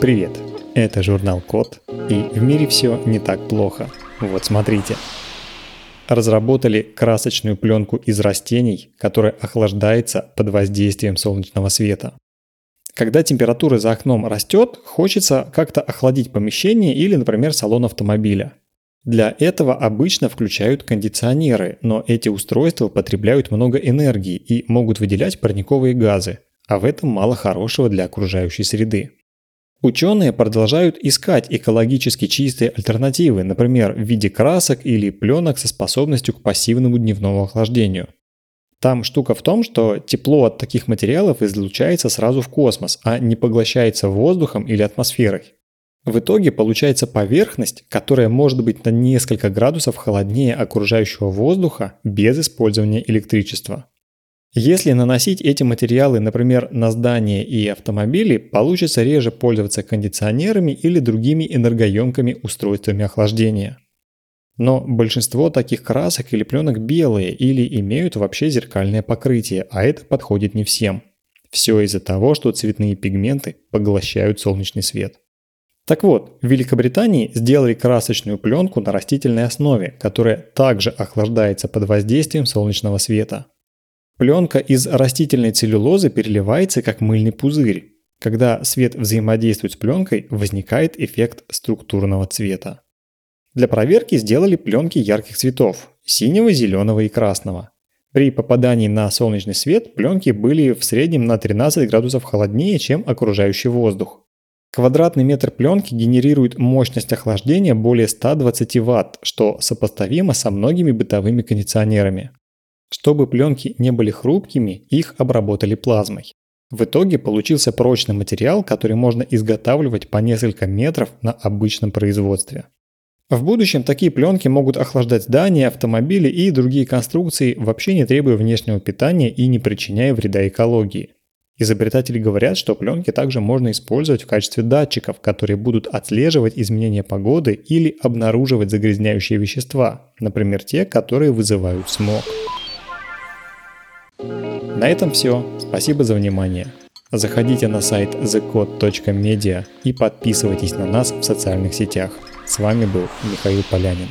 Привет, это журнал Код, и в мире все не так плохо. Вот смотрите. Разработали красочную пленку из растений, которая охлаждается под воздействием солнечного света. Когда температура за окном растет, хочется как-то охладить помещение или, например, салон автомобиля. Для этого обычно включают кондиционеры, но эти устройства потребляют много энергии и могут выделять парниковые газы, а в этом мало хорошего для окружающей среды. Ученые продолжают искать экологически чистые альтернативы, например, в виде красок или пленок со способностью к пассивному дневному охлаждению. Там штука в том, что тепло от таких материалов излучается сразу в космос, а не поглощается воздухом или атмосферой. В итоге получается поверхность, которая может быть на несколько градусов холоднее окружающего воздуха без использования электричества. Если наносить эти материалы, например, на здания и автомобили, получится реже пользоваться кондиционерами или другими энергоемкими устройствами охлаждения. Но большинство таких красок или пленок белые или имеют вообще зеркальное покрытие, а это подходит не всем. Все из-за того, что цветные пигменты поглощают солнечный свет. Так вот, в Великобритании сделали красочную пленку на растительной основе, которая также охлаждается под воздействием солнечного света. Пленка из растительной целлюлозы переливается как мыльный пузырь. Когда свет взаимодействует с пленкой, возникает эффект структурного цвета. Для проверки сделали пленки ярких цветов – синего, зеленого и красного. При попадании на солнечный свет пленки были в среднем на 13 градусов холоднее, чем окружающий воздух. Квадратный метр пленки генерирует мощность охлаждения более 120 Вт, что сопоставимо со многими бытовыми кондиционерами. Чтобы пленки не были хрупкими, их обработали плазмой. В итоге получился прочный материал, который можно изготавливать по несколько метров на обычном производстве. В будущем такие пленки могут охлаждать здания, автомобили и другие конструкции, вообще не требуя внешнего питания и не причиняя вреда экологии. Изобретатели говорят, что пленки также можно использовать в качестве датчиков, которые будут отслеживать изменения погоды или обнаруживать загрязняющие вещества, например, те, которые вызывают смог. На этом все. Спасибо за внимание. Заходите на сайт thecode.media и подписывайтесь на нас в социальных сетях. С вами был Михаил Полянин.